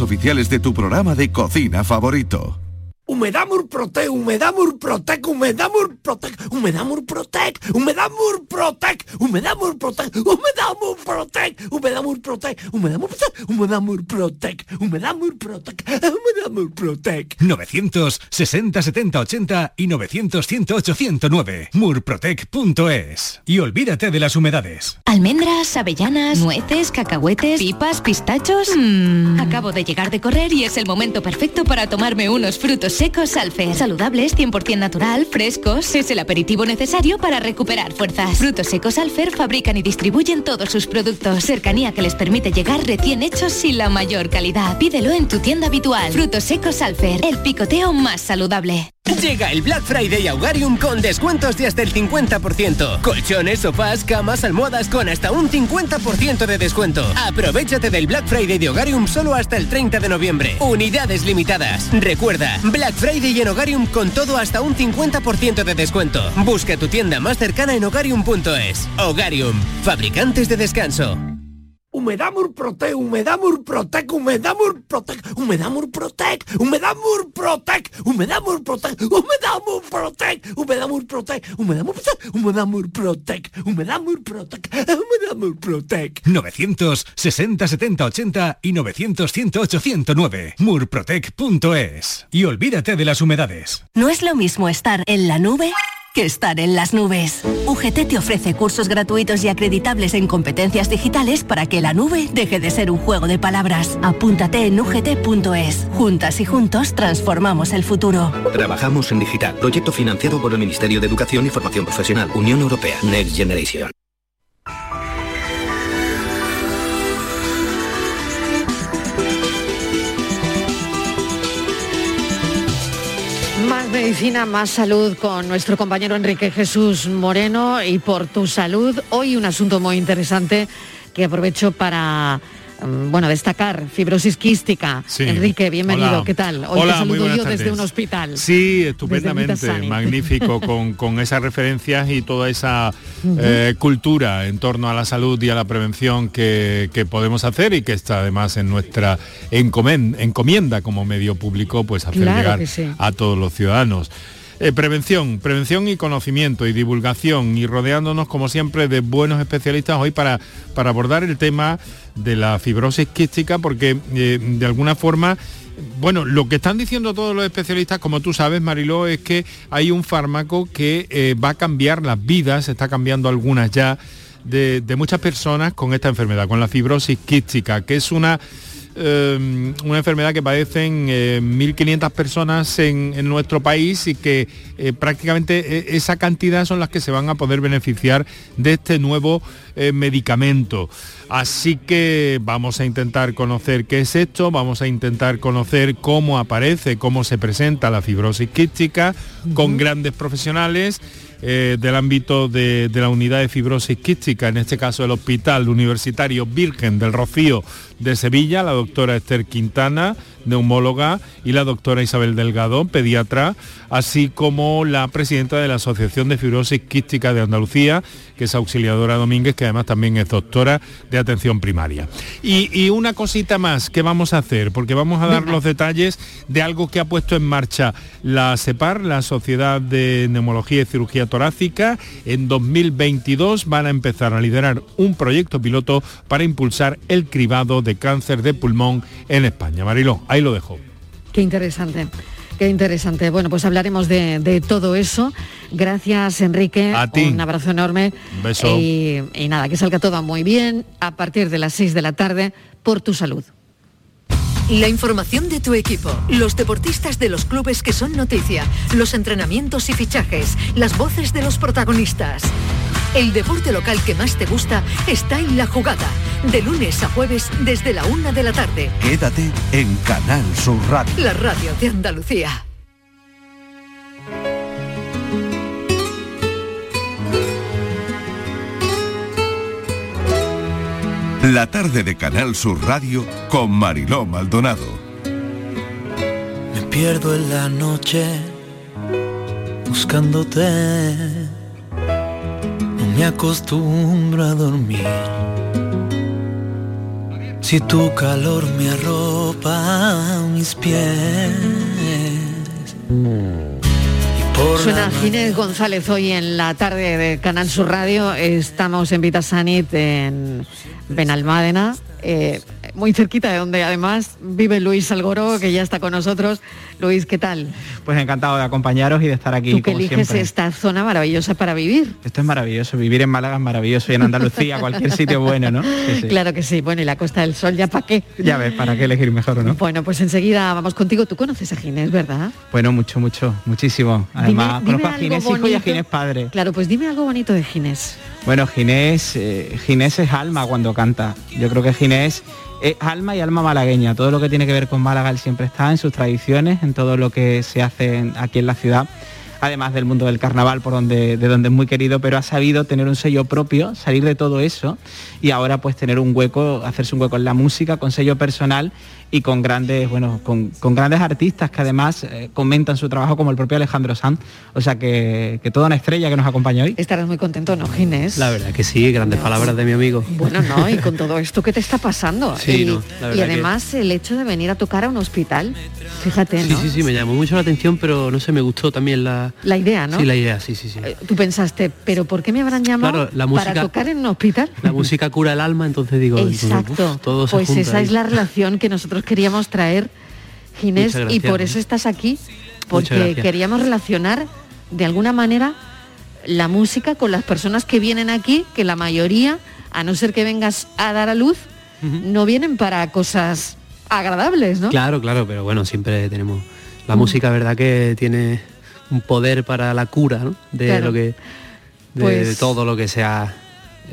oficiales de tu programa de cocina favorito. Humedad Murprotec, Humedad Murprotec, Humedad Murprotec, Humedad Murprotec, Humedad Murprotec, Humedad Murprotec, Humedad Murprotec, Humedad Murprotec, Humedad Murprotec, Humedad Murprotec, Humedad Murprotec, Humedad Murprotec. 960 70 80 y 900 108 109. Murprotec.es. Y olvídate de las humedades. Almendras, avellanas, nueces, cacahuetes, pipas, pistachos. Mmm. Acabo de llegar de correr y es el momento perfecto para tomarme unos frutos secos Alfer. Saludables, 100% natural, frescos. Es el aperitivo necesario para recuperar fuerzas. Frutos secos Alfer fabrican y distribuyen todos sus productos. Cercanía que les permite llegar recién hechos y la mayor calidad. Pídelo en tu tienda habitual. Frutos secos Alfer, el picoteo más saludable. Llega el Black Friday a Hogarium con descuentos de hasta el 50%. Colchones, sofás, camas, almohadas con hasta un 50% de descuento. Aprovechate del Black Friday de Hogarium solo hasta el 30 de noviembre. Unidades limitadas. Recuerda, Black Friday en Hogarium con todo hasta un 50% de descuento. Busca tu tienda más cercana en hogarium.es. Hogarium, fabricantes de descanso. Humedad Murprotec, Humedad Murprotec, Humedad Murprotec, Humedad Murprotec, Humedad Murprotec, Humedad Murprotec, Humedad Murprotec, Humedad Murprotec, Humedad Murprotec, Humedad Murprotec, Humedad Murprotec, Humedad Murprotec. 960 70 80 y 900 108 109. Murprotec.es. Y olvídate de las humedades. No es lo mismo estar en la nube que estar en las nubes. UGT te ofrece cursos gratuitos y acreditables en competencias digitales para que la nube deje de ser un juego de palabras. Apúntate en ugt.es. Juntas y juntos transformamos el futuro. Trabajamos en digital. Proyecto financiado por el Ministerio de Educación y Formación Profesional. Unión Europea. Next Generation. Medicina, más salud con nuestro compañero Enrique Jesús Moreno y por tu salud. Hoy un asunto muy interesante que aprovecho para bueno, destacar fibrosis quística. Sí. Enrique, bienvenido, Hola. ¿qué tal? Hoy Hola, te saludo desde un hospital. Sí, estupendamente, magnífico, con, con esas referencias y toda esa eh, cultura en torno a la salud y a la prevención que, que podemos hacer y que está además en nuestra encomienda como medio público, pues hacer Claro llegar sí. a todos los ciudadanos. Eh, prevención, prevención y conocimiento y divulgación y rodeándonos como siempre de buenos especialistas hoy para, para abordar el tema de la fibrosis quística porque eh, de alguna forma bueno, lo que están diciendo todos los especialistas, como tú sabes, Mariló, es que hay un fármaco que eh, va a cambiar las vidas, está cambiando algunas ya, de, de muchas personas con esta enfermedad, con la fibrosis quística, que es una, eh, una enfermedad que padecen eh, 1.500 personas en, en nuestro país y que eh, prácticamente eh, esa cantidad son las que se van a poder beneficiar de este nuevo eh, medicamento. Así que vamos a intentar conocer qué es esto, vamos a intentar conocer cómo aparece, cómo se presenta la fibrosis quística con grandes profesionales eh, del ámbito de, de la unidad de fibrosis quística, en este caso el Hospital Universitario Virgen del Rocío de Sevilla, la doctora Esther Quintana, neumóloga, y la doctora Isabel Delgado, pediatra, así como la presidenta de la Asociación de Fibrosis Quística de Andalucía, que es Auxiliadora Domínguez, que además también es doctora de atención primaria. Y, y una cosita más que vamos a hacer, porque vamos a dar los detalles de algo que ha puesto en marcha la CEPAR, la Sociedad de Neumología y Cirugía Torácica. En 2022 van a empezar a liderar un proyecto piloto para impulsar el cribado de cáncer de pulmón en España. Mariló, ahí lo dejo. Qué interesante. Qué interesante. Bueno, pues hablaremos de, de todo eso. Gracias, Enrique. A ti. Un abrazo enorme. Un beso. Y, y nada, que salga todo muy bien a partir de las 6 de la tarde por tu salud. La información de tu equipo, los deportistas de los clubes que son noticia, los entrenamientos y fichajes, las voces de los protagonistas. El deporte local que más te gusta está en la jugada, de lunes a jueves desde la una de la tarde. Quédate en Canal Sur Radio. La radio de Andalucía. La tarde de Canal Sur Radio con Mariló Maldonado. Me pierdo en la noche buscándote. No me acostumbro a dormir. Si tu calor me arropa mis pies, Suena Ginés González hoy en la tarde de Canal Sur Radio. Estamos en Vitasanit en Benalmádena, eh, muy cerquita de donde además vive Luis Algoro, que ya está con nosotros. Luis, ¿qué tal? Pues encantado de acompañaros y de estar aquí. Tú que como eliges siempre. esta zona maravillosa para vivir. Esto es maravilloso, vivir en Málaga es maravilloso y en Andalucía, cualquier sitio bueno, ¿no? Sí, sí. Claro que sí. Bueno, y la Costa del Sol, ¿ya para qué? Ya ves, ¿para qué elegir mejor o no? Bueno, pues enseguida vamos contigo. Tú conoces a Ginés, ¿verdad? Bueno, mucho, mucho, muchísimo. Además, dime conozco a Ginés hijo y a. Ginés padre. Claro, pues dime algo bonito de Ginés. Bueno, Ginés, eh, Ginés es alma cuando canta. Yo creo que Ginés alma y alma malagueña. Todo lo que tiene que ver con Málaga él siempre está en sus tradiciones, en todo lo que se hace aquí en la ciudad. Además del mundo del carnaval, por donde, de donde es muy querido, pero ha sabido tener un sello propio, salir de todo eso y ahora pues tener un hueco, hacerse un hueco en la música, con sello personal y con grandes, bueno, con, con grandes artistas que además eh, comentan su trabajo como el propio Alejandro Sanz. O sea que, que toda una estrella que nos acompaña hoy. Estarás muy contento, ¿no, Ginés? La verdad que sí, grandes palabras de mi amigo. Bueno, no, y con todo esto que te está pasando. Sí, y, no, la verdad y que- además el hecho de venir a tocar a un hospital, fíjate, Sí, ¿no? sí, sí, me llamó mucho la atención, pero no sé, me gustó también la... La idea, ¿no? Sí, la idea, sí, sí, sí. Tú pensaste, pero ¿por qué me habrán llamado Claro, la para música- tocar en un hospital? La música cura el alma, entonces digo, entonces, Exacto. uf, todo se pues junta esa ahí. es la relación que nosotros queríamos traer, Ginés, y por ¿no? eso estás aquí, porque queríamos relacionar de alguna manera la música con las personas que vienen aquí, que la mayoría, a no ser que vengas a dar a luz, no vienen para cosas agradables, ¿no? Claro, claro, pero bueno, siempre tenemos... La Mm. música, verdad que tiene un poder para la cura, ¿no? De Claro. lo que... De, Pues- de todo lo que sea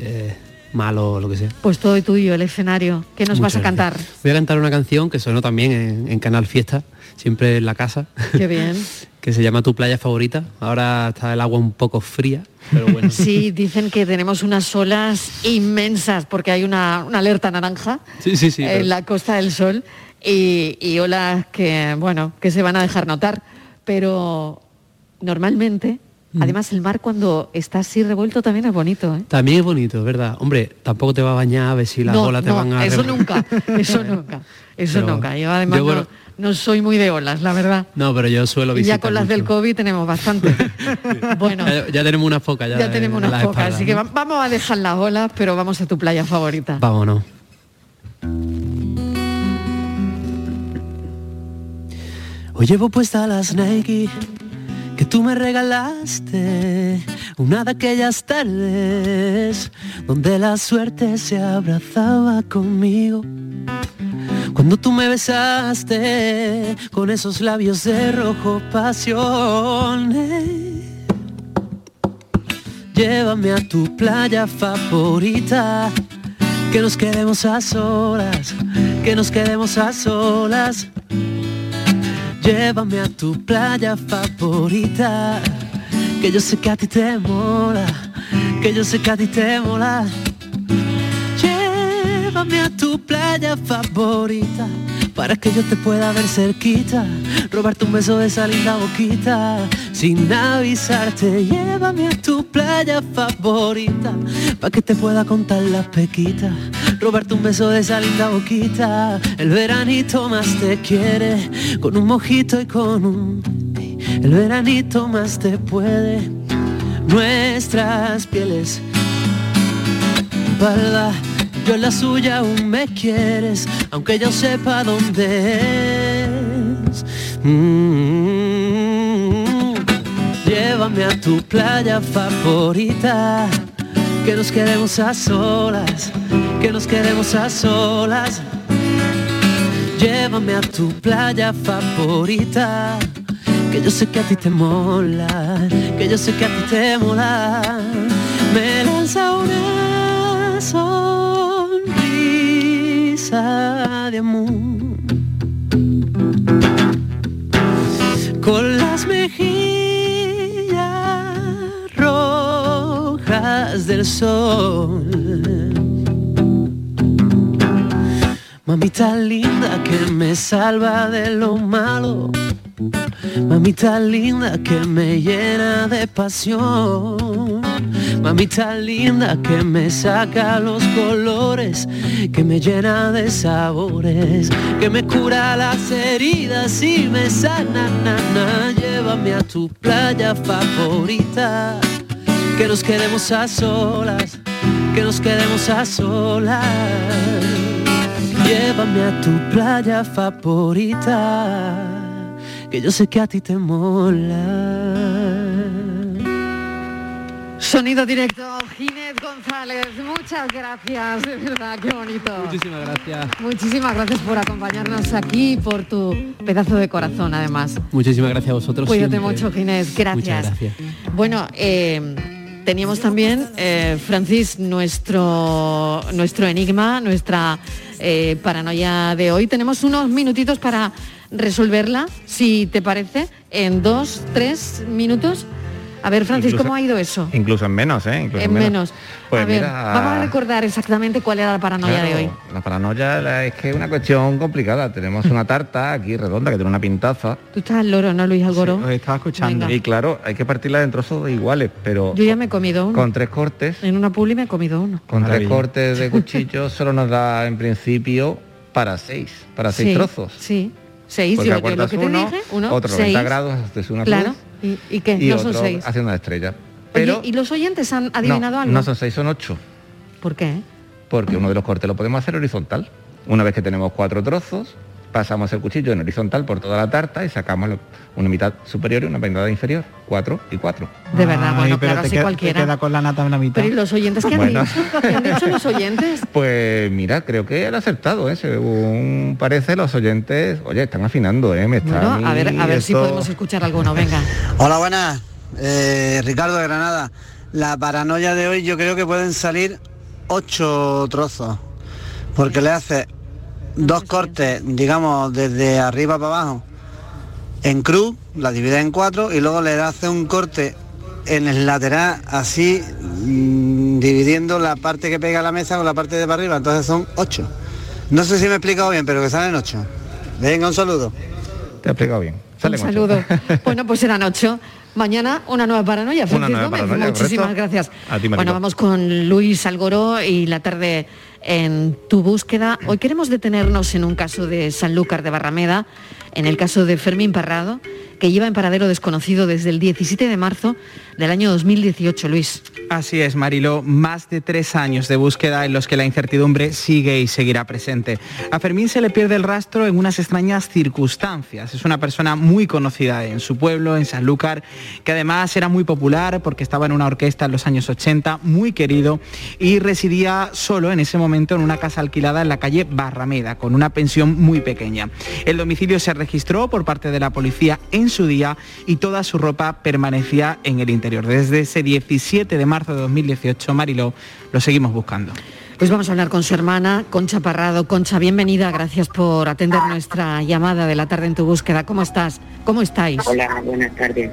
eh, malo o lo que sea. Pues todo tuyo, el escenario. ¿Qué nos vas a cantar? Voy a cantar una canción que sonó también en, en Canal Fiesta, siempre en la casa, Qué bien. que se llama Tu playa favorita. Ahora está el agua un poco fría, pero bueno. Sí, dicen que tenemos unas olas inmensas porque hay una, una alerta naranja Sí, sí, sí. en pero- la Costa del Sol y, y olas que, bueno, que se van a dejar notar. Pero normalmente. Además el mar cuando está así revuelto también es bonito. ¿eh? También es bonito, ¿verdad? Hombre, tampoco te va a bañar a ver si las no, olas te no, van a... eso nunca, eso nunca, eso Pero nunca. Yo además yo, no- bueno- no, soy muy de olas, la verdad. No, pero yo suelo Y visitar ya con las del. COVID tenemos bastante. bueno, Ya, ya tenemos una foca ya. ya tenemos en unas pocas, espaldas, así que vamos a dejar las olas, pero vamos a tu playa favorita. Vámonos. Hoy llevo puesta las Nike que tú me regalaste, una de aquellas tardes donde la suerte se abrazaba conmigo. Cuando tú me besaste con esos labios de rojo pasión. Llévame a tu playa favorita, que nos quedemos a solas, que nos quedemos a solas. Llévame a tu playa favorita, que yo sé que a ti te mola, que yo sé que a ti te mola. Llévame a tu playa favorita, para que yo te pueda ver cerquita, robarte un beso de esa linda boquita, sin avisarte. Llévame a tu playa favorita, para que te pueda contar las pequitas, robarte un beso de esa linda boquita. El veranito más te quiere, con un mojito y con un... El veranito más te puede, nuestras pieles espalda, yo en la suya aún me quieres, aunque yo sepa dónde es. Mm. Llévame a tu playa favorita, que nos quedemos a solas, que nos quedemos a solas. Llévame a tu playa favorita, que yo sé que a ti te mola, que yo sé que a ti te mola. De amor con las mejillas rojas del sol. Mamita linda que me salva de lo malo. Mamita linda que me llena de pasión. Mamita linda que me saca los colores, que me llena de sabores, que me cura las heridas y me sana, na, llévame a tu playa favorita, que nos quedemos a solas, que nos quedemos a solas. Llévame a tu playa favorita, que yo sé que a ti te mola. Sonido directo, Ginés González, muchas gracias, de verdad, qué bonito. Muchísimas gracias. Muchísimas gracias por acompañarnos aquí, por tu pedazo de corazón además. Muchísimas gracias a vosotros. Cuídate siempre. mucho, Ginés, gracias. Muchas gracias. Bueno, eh, teníamos también, eh, Francis, nuestro, nuestro enigma, nuestra eh, paranoia de hoy. Tenemos unos minutitos para resolverla, si te parece, en dos, tres minutos. A ver, Francis, Incluso- ¿cómo ha ido eso? Incluso en menos, ¿eh? Incluso En menos. Pues a ver, mira, vamos a recordar exactamente cuál era la paranoia de hoy. La paranoia la- es que es una cuestión complicada. Tenemos una tarta aquí redonda que tiene una pintaza. Tú estás al loro, ¿no, Luis Algoró? estaba escuchando. Venga. Y claro, hay que partirla en trozos iguales, pero Yo ya me he comido uno. con tres cortes, En una publi me he comido uno. con tres cortes de cuchillo solo nos da en principio para seis, para seis Sí, trozos. Sí, seis, Porque yo, yo lo que te uno, dije, uno, otro seis. 90 grados, haces una Claro, cruz ¿y, y qué? y no otro son seis. haciendo una estrella. Oye, Pero ¿y los oyentes han adivinado no, algo? no son seis, son ocho. ¿Por qué? porque uno de los cortes lo podemos hacer horizontal. Una vez que tenemos cuatro trozos, pasamos el cuchillo en horizontal por toda la tarta y sacamos lo- una mitad superior y una mitad inferior. Cuatro y cuatro. De verdad, Ay, bueno, pero claro, te queda- cualquiera. te queda con la nata en la mitad. Pero ¿y los oyentes qué han Bueno. dicho? ¿Qué han dicho los oyentes? Pues mira, creo que han acertado, ¿eh? según parece los oyentes, oye, están afinando, ¿eh? Me está Bueno, a ver, a ver si podemos escuchar alguno, venga. Hola, buenas. Eh, Ricardo de Granada. La paranoia de hoy yo creo que pueden salir ocho trozos. Porque le hace dos cortes, digamos, desde arriba para abajo, en cruz, la divide en cuatro y luego le hace un corte en el lateral así, mm, dividiendo la parte que pega a la mesa con la parte de para arriba. Entonces son ocho. No sé si me he explicado bien, pero que salen ocho. Venga, un saludo. Te he explicado bien. Un Salen ocho. saludo. Bueno, pues serán ocho. Mañana una nueva paranoia, Una Francis nueva Gómez. paranoia, Muchísimas correcto. gracias. A ti, bueno, vamos con Luis Algoró y la tarde en tu búsqueda. Hoy queremos detenernos en un caso de Sanlúcar de Barrameda, en el caso de Fermín Parrado, que lleva en paradero desconocido desde el 17 de marzo del año 2018, Luis. Así es, Marilo, más de tres años de búsqueda en los que la incertidumbre sigue y seguirá presente. A Fermín se le pierde el rastro en unas extrañas circunstancias. Es una persona muy conocida en su pueblo, en Sanlúcar, que además era muy popular porque estaba en una orquesta en los años 80, muy querido, y residía solo en ese momento en una casa alquilada en la calle Barrameda, con una pensión muy pequeña. El domicilio se registró por parte de la policía en su día y toda su ropa permanecía en el interior. Desde ese 17 de marzo de 2018, Mariló, lo seguimos buscando. Pues vamos a hablar con su hermana, Concha Parrado. Concha, bienvenida, gracias por atender nuestra llamada de la tarde en tu búsqueda. ¿Cómo estás? ¿Cómo estáis? Hola, buenas tardes.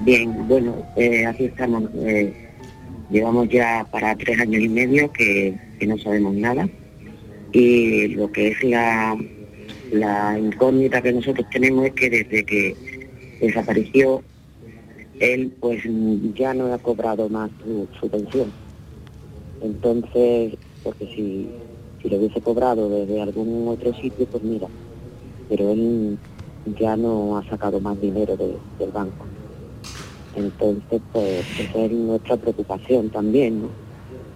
Bien, bueno, eh, aquí estamos. eh, llevamos ya para tres años y medio que, que no sabemos nada. Y lo que es la, la incógnita que nosotros tenemos es que desde que desapareció, él pues ya no ha cobrado más su, su pensión. Entonces, porque si, si lo hubiese cobrado desde algún otro sitio, pues mira, pero él ya no ha sacado más dinero de- del banco. Entonces, pues esa es nuestra preocupación también, ¿no?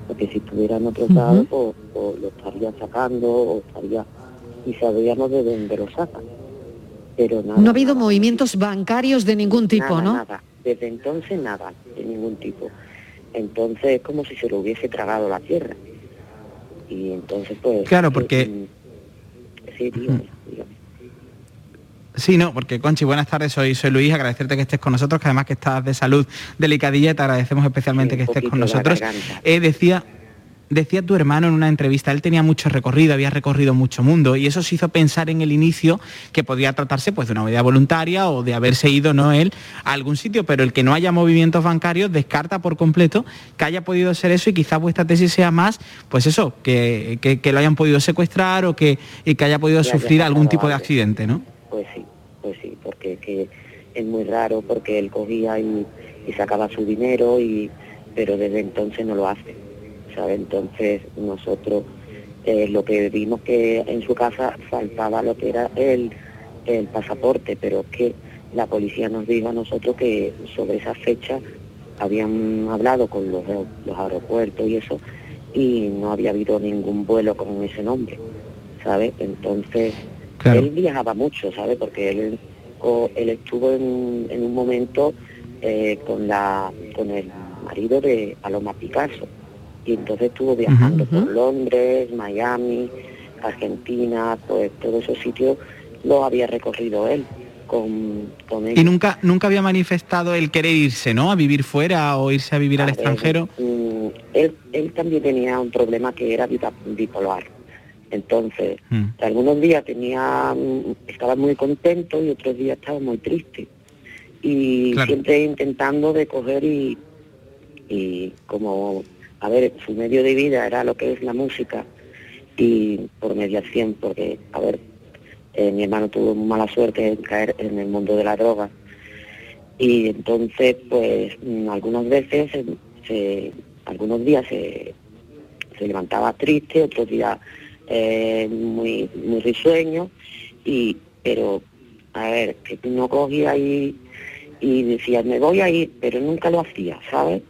Porque si estuviera en otro lado, pues, pues lo estaría sacando o estaría... Y sabíamos de dónde lo sacan. Pero nada. No ha habido movimientos bancarios de ningún tipo, nada, ¿no? Nada. Desde entonces nada, de ningún tipo. Entonces es como si se lo hubiese tragado la tierra. Y entonces pues... Claro, eh, porque- mm, Sí, dígame, dígame. Sí, no, porque Conchi, buenas tardes, soy, soy Luis, agradecerte que estés con nosotros, que además que estás de salud delicadilla, te agradecemos especialmente que estés con nosotros. Eh, decía, decía tu hermano en una entrevista, él tenía mucho recorrido, había recorrido mucho mundo, y eso se hizo pensar en el inicio que podía tratarse pues de una medida voluntaria o de haberse ido no él a algún sitio, pero el que no haya movimientos bancarios descarta por completo que haya podido ser eso y quizás vuestra tesis sea más, pues eso, que, que- que lo hayan podido secuestrar o que, y que haya podido sufrir algún tipo de algo. accidente, ¿no? Pues sí, pues sí, porque que es muy raro, porque él cogía y, y sacaba su dinero y, pero desde entonces no lo hace, ¿sabe? Entonces nosotros eh, lo que vimos que en su casa faltaba lo que era el, el pasaporte, pero es que la policía nos dijo a nosotros que sobre esa fecha habían hablado con los, los aeropuertos y eso, y no había habido ningún vuelo con ese nombre, ¿sabes? Entonces, él viajaba mucho, ¿sabes? Porque él, él estuvo en, en un momento eh, con, la, con el marido de Paloma Picasso, y entonces estuvo viajando por Londres, Miami, Argentina, pues todos esos sitios los había recorrido él con, con Y nunca, nunca había manifestado el querer irse, ¿no? A vivir fuera o irse a vivir al ver, extranjero. mm, él, él también tenía un problema que era bipolar. Entonces, Mm. algunos días tenía, estaba muy contento y otros días estaba muy triste. Y Claro. siempre intentando de coger y, y como, a ver, su medio de vida era lo que es la música y por mediación, porque, a ver, eh, mi hermano tuvo mala suerte en caer en el mundo de la droga. Y entonces pues mm, algunas veces se, se- algunos días se, se levantaba triste otros días eh, muy muy risueño y pero a ver que no cogía y, y decía me voy a ir pero nunca lo hacía sabes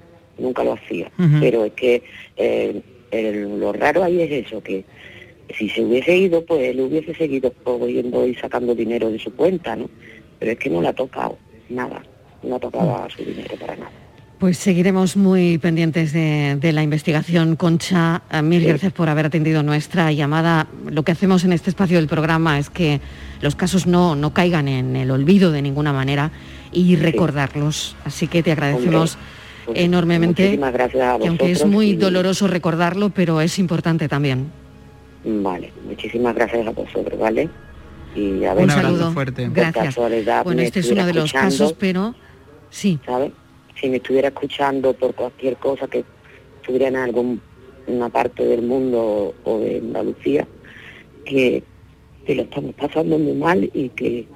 nunca lo hacía. Pero es que eh, el- lo raro ahí es eso que si se hubiese ido pues él hubiese seguido cogiendo y sacando dinero de su cuenta no pero es que no le ha tocado nada no tocaba su dinero para nada. Pues seguiremos muy pendientes de, de la investigación. Concha, eh, mil gracias por haber atendido nuestra llamada. Lo que hacemos en este espacio del programa es que los casos no, no caigan en el olvido de ninguna manera y recordarlos. Así que te agradecemos pues, enormemente. muchísimas gracias a aunque es muy y- doloroso recordarlo, pero es importante también. vale muchísimas gracias a vosotros vale y a ver Un saludo. por Gracias. Bueno, este es uno de los casos, pero sí. ¿sabes? Si me estuviera escuchando por cualquier cosa que estuviera en alguna parte del mundo o de Andalucía, que, que lo estamos pasando muy mal y que,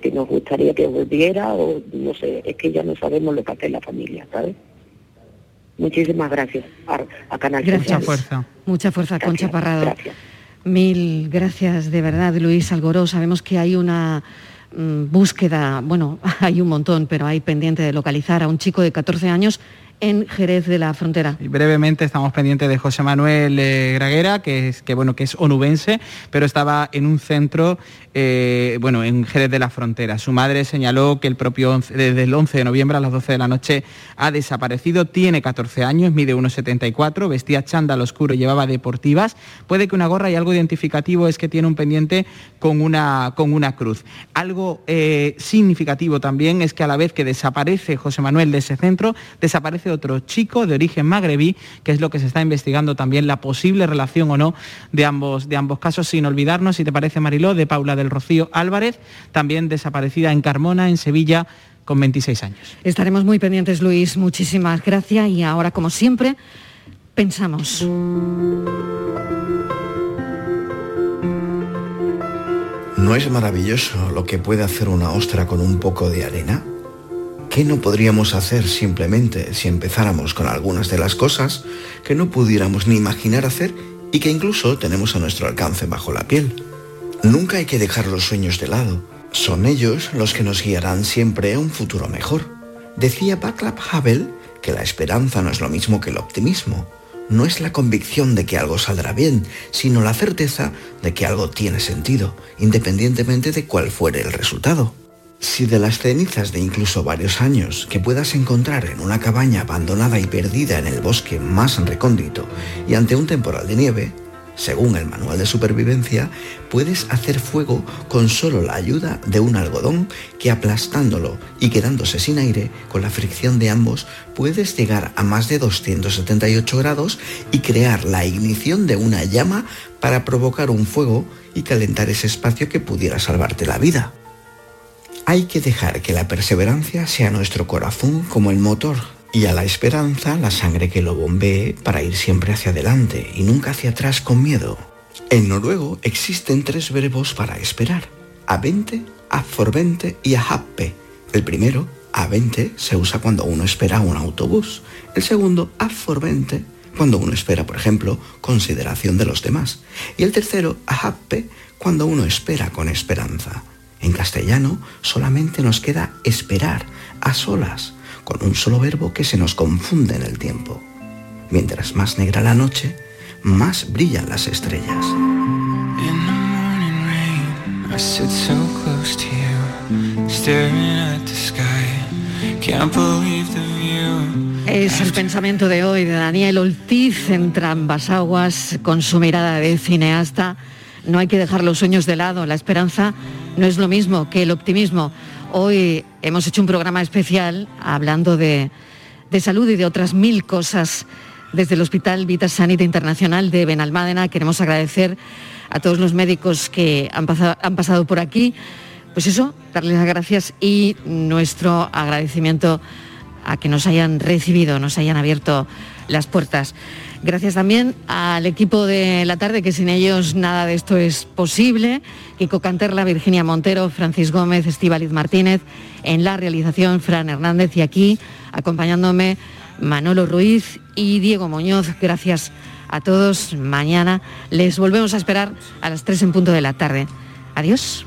que nos gustaría que volviera o no sé, es que ya no sabemos lo que hace la familia, ¿sabes? Muchísimas gracias a, a Canal Gracias. Sur. Mucha fuerza, Concha Parrado. Mil gracias de verdad, Luis Algoró. Sabemos que hay una mm, búsqueda, bueno, hay un montón, pero hay pendiente de localizar a un chico de 14 años en Jerez de la Frontera. Y brevemente estamos pendientes de José Manuel eh, Graguera, que es, que, bueno, que es onubense, pero estaba en un centro eh, bueno, en Jerez de la Frontera. Su madre señaló que el propio 11 desde el 11 de noviembre a las 12 de la noche ha desaparecido. Tiene 14 años, mide 1,74, vestía chándal oscuro, llevaba deportivas. Puede que una gorra y algo identificativo es que tiene un pendiente con una, con una cruz. Algo eh, significativo también es que a la vez que desaparece José Manuel de ese centro, desaparece otro chico de origen magrebí, que es lo que se está investigando también la posible relación o no de ambos, de ambos casos, sin olvidarnos, si te parece Mariló, de Paula del Rocío Álvarez, también desaparecida en Carmona, en Sevilla, con 26 años. Estaremos muy pendientes, Luis. Muchísimas gracias. Y ahora, como siempre, pensamos. ¿No es maravilloso lo que puede hacer una ostra con un poco de arena? ¿Qué no podríamos hacer simplemente si empezáramos con algunas de las cosas que no pudiéramos ni imaginar hacer y que incluso tenemos a nuestro alcance bajo la piel? Nunca hay que dejar los sueños de lado. Son ellos los que nos guiarán siempre a un futuro mejor. Decía Václav Havel que la esperanza no es lo mismo que el optimismo. No es la convicción de que algo saldrá bien, sino la certeza de que algo tiene sentido, independientemente de cuál fuere el resultado. Si de las cenizas de incluso varios años que puedas encontrar en una cabaña abandonada y perdida en el bosque más recóndito y ante un temporal de nieve, según el manual de supervivencia, puedes hacer fuego con solo la ayuda de un algodón que aplastándolo y quedándose sin aire, con la fricción de ambos, puedes llegar a más de 278 grados y crear la ignición de una llama para provocar un fuego y calentar ese espacio que pudiera salvarte la vida. Hay que dejar que la perseverancia sea nuestro corazón como el motor y a la esperanza la sangre que lo bombee para ir siempre hacia adelante y nunca hacia atrás con miedo. En noruego existen tres verbos para esperar, avente, absorbente y ahappe. El primero, A20 se usa cuando uno espera un autobús. El segundo, A for 20, cuando uno espera, por ejemplo, consideración de los demás. Y el tercero, A happe, cuando uno espera con esperanza. En castellano solamente nos queda esperar, a solas, con un solo verbo que se nos confunde en el tiempo. Mientras más negra la noche, más brillan las estrellas. Es el pensamiento de hoy de Daniel Ortiz entre ambas aguas, con su mirada de cineasta. No hay que dejar los sueños de lado, la esperanza no es lo mismo que el optimismo. Hoy hemos hecho un programa especial hablando de, de salud y de otras mil cosas desde el Hospital Vita Sanita Internacional de Benalmádena. Queremos agradecer a todos los médicos que han pasado, han pasado por aquí. Pues eso, darles las gracias y nuestro agradecimiento a que nos hayan recibido, nos hayan abierto las puertas. Gracias también al equipo de la tarde, que sin ellos nada de esto es posible. Kiko Canterla, Virginia Montero, Francis Gómez, Estíbaliz Martínez, en la realización Fran Hernández y aquí acompañándome Manolo Ruiz y Diego Muñoz. Gracias a todos. Mañana les volvemos a esperar a las 3 en punto de la tarde. Adiós.